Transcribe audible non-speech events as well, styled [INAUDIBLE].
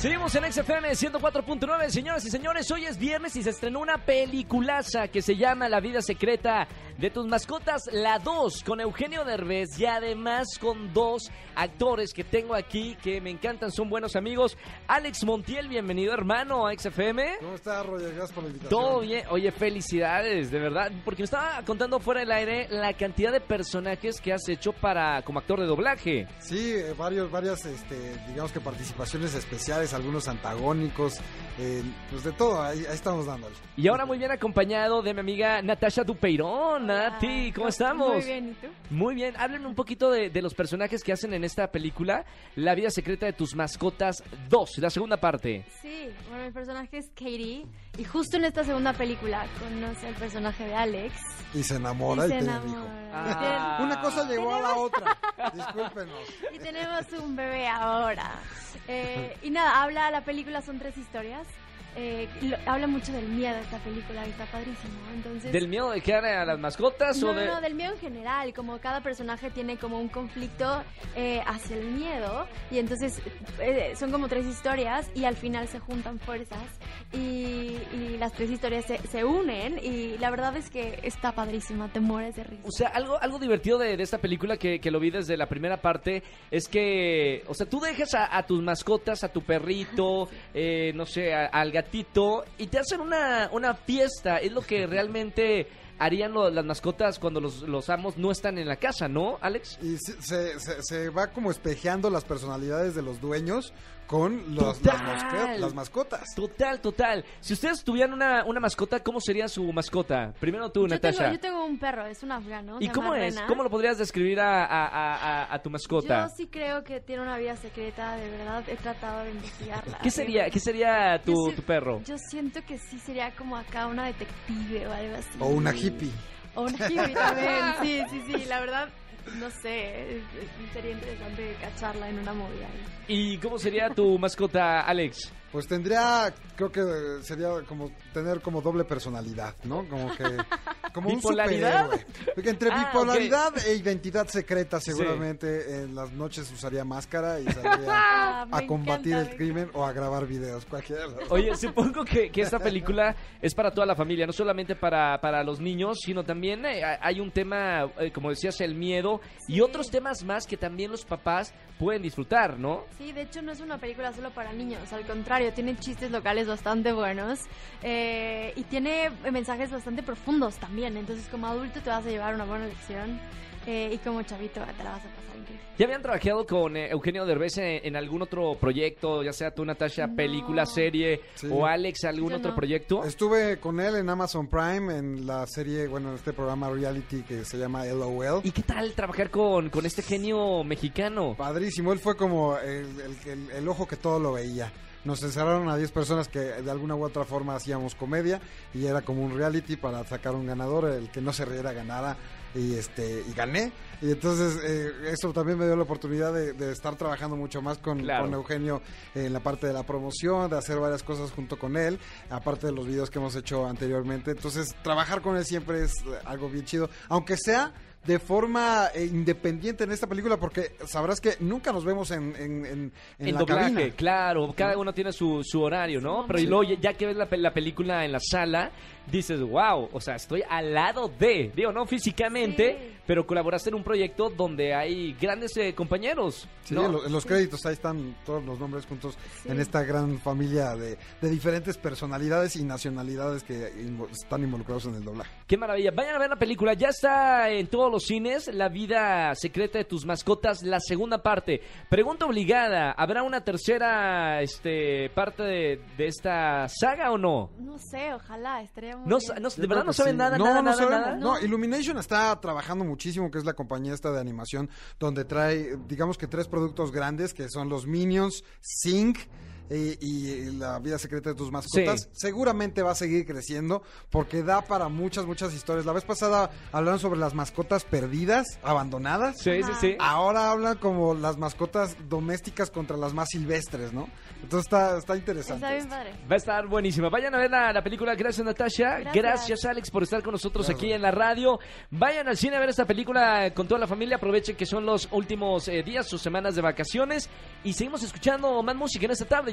Seguimos en XFM 104.9, señoras y señores. Hoy es viernes y se estrenó una peliculaza que se llama La vida secreta de tus mascotas, la 2, con Eugenio Derbez y además con dos actores que tengo aquí que me encantan, son buenos amigos. Alex Montiel, bienvenido hermano a XFM. ¿Cómo estás, Roger? Gracias por la invitación. Todo bien. Oye, felicidades, de verdad. Porque me estaba contando fuera del aire la cantidad de personajes que has hecho para como actor de doblaje. Sí, eh, varios, varias, este, digamos que participaciones especiales, algunos antagónicos, eh, pues de todo, ahí, ahí estamos dándole. Y ahora muy bien acompañado de mi amiga Natasha Dupeirón. Nati, ¿cómo estamos? Muy bien, ¿y tú? Muy bien, háblenme un poquito de, de los personajes que hacen en esta película, La vida secreta de tus mascotas 2, la segunda parte. Sí, bueno, mi personaje es Katie y justo en esta segunda película conoce al personaje de Alex. Y se enamora y, y se tiene enamora. hijo. Ah. Una cosa llevó a la otra. Discúlpenos. [LAUGHS] Y tenemos un bebé ahora. Eh, y nada, habla, la película son tres historias. Eh, lo- habla mucho del miedo esta película y está padrísimo. Entonces, ¿Del miedo de quedar a las mascotas no, o de...? no, del miedo en general, como cada personaje tiene como un conflicto eh, hacia el miedo y entonces eh, son como tres historias y al final se juntan fuerzas y, y las tres historias se, se unen y la verdad es que está padrísima, te mueres de risa. O sea, algo, algo divertido de, de esta película que, que lo vi desde la primera parte es que, o sea, tú dejas a, a tus mascotas, a tu perrito, [LAUGHS] eh, no sé, a- al gatito, y te hacen una, una fiesta. Es lo que [LAUGHS] realmente harían lo- las mascotas cuando los, los amos no están en la casa, ¿no, Alex? Y se, se- va como espejeando las personalidades de los dueños con los- las, Total. mosque- las mascotas. Total, total. Si ustedes tuvieran una, una mascota, ¿cómo sería su mascota? Primero tú, yo, Natasha. tengo, yo tengo un perro, es un afgano. ¿Y cómo es? Rena. ¿Cómo lo podrías describir a, a- a- a- a tu mascota? Yo sí creo que tiene una vida secreta, de verdad he tratado de investigarla. ¿Qué sería, qué sería tu, Yo tu perro? Yo siento que sí sería como acá una detective o algo así. O una hippie. O una hippie [LAUGHS] también. Sí, sí, sí. La verdad, no sé. Sería interesante cacharla en una movida. ¿Y cómo sería tu mascota, Alex? Pues tendría, creo que sería como tener como doble personalidad, ¿no? Como que... [LAUGHS] Como un ¿Bipolaridad? superhéroe. Porque Entre Ah, bipolaridad e identidad secreta seguramente en las noches usaría máscara y [LAUGHS] saldría Ah, a combatir encanta, el me crimen o a grabar videos, cualquiera de los dos. Oye, supongo que, que esta [LAUGHS] película es para toda la familia, no solamente para, para los niños, sino también eh, hay un tema, eh, como decías, el miedo y otros temas más que también los papás pueden disfrutar, ¿no? Sí, de hecho no es una película solo para niños, al contrario, tiene chistes locales bastante buenos eh, y tiene mensajes bastante profundos también, entonces como adulto te vas a llevar una buena lección eh, y como chavito te la vas a pasar increíble. ¿Ya habían trabajado con eh, Eugenio Derbez en, en algún otro proyecto, ya sea tú, Natasha, No. película, serie, Sí. o Alex, algún Yo otro no. proyecto? Estuve con él en Amazon Prime en la serie, bueno, en este programa reality que se llama LOL. ¿Y qué tal trabajar con, con este genio mexicano? Padrísimo, él fue como el, el- el- el ojo que todo lo veía. Nos encerraron a 10 personas que de alguna u otra forma hacíamos comedia y era como un reality para sacar un ganador, el que no se riera ganara y este y gané. Y entonces eh, eso también me dio la oportunidad de, de estar trabajando mucho más con, Claro. con Eugenio en la parte de la promoción, de hacer varias cosas junto con él, aparte de los videos que hemos hecho anteriormente. Entonces trabajar con él siempre es algo bien chido, aunque sea de forma eh, independiente en esta película, porque sabrás que nunca nos vemos en, en, en, en En la doblaje, cabina. claro, cada uno tiene su, su horario, ¿no? Pero y luego ya- que ves la, la película en la sala, dices, wow, o sea, estoy al lado de, digo, no físicamente, Sí. pero colaboraste en un proyecto donde hay grandes eh, compañeros, Sí, los créditos ahí están todos los nombres juntos Sí. en esta gran familia de, de diferentes personalidades y nacionalidades que invo- están involucrados en el doblaje. Qué maravilla. Vayan a ver la película. Ya está en todos los cines. La vida secreta de tus mascotas, la segunda parte. Pregunta obligada. ¿Habrá una tercera este, parte de, de esta saga o no? No sé, ojalá, estaría muy No, bien. no- ¿De verdad no saben sí. nada, No, nada, no nada, sabemos. nada? No, Illumination está trabajando muchísimo, que es la compañía esta de animación, donde trae, digamos que tres productos grandes, que son los Minions, Sync eh, y la vida secreta de tus mascotas, Sí. seguramente va a seguir creciendo porque da para muchas, muchas historias. La vez pasada hablaron sobre las mascotas perdidas, abandonadas. Sí, sí, Ajá. sí. Ahora hablan como las mascotas domésticas contra las más silvestres, ¿no? Entonces está, está interesante. Está bien padre. Va a estar buenísima. Vayan a ver la, la película. Gracias, Natasha. Gracias. Gracias. Alex, por estar con nosotros Gracias. aquí en la radio. Vayan al cine a ver esta película con toda la familia. Aprovechen que son los últimos eh, días, sus semanas de vacaciones. Y seguimos escuchando más música en esta tarde.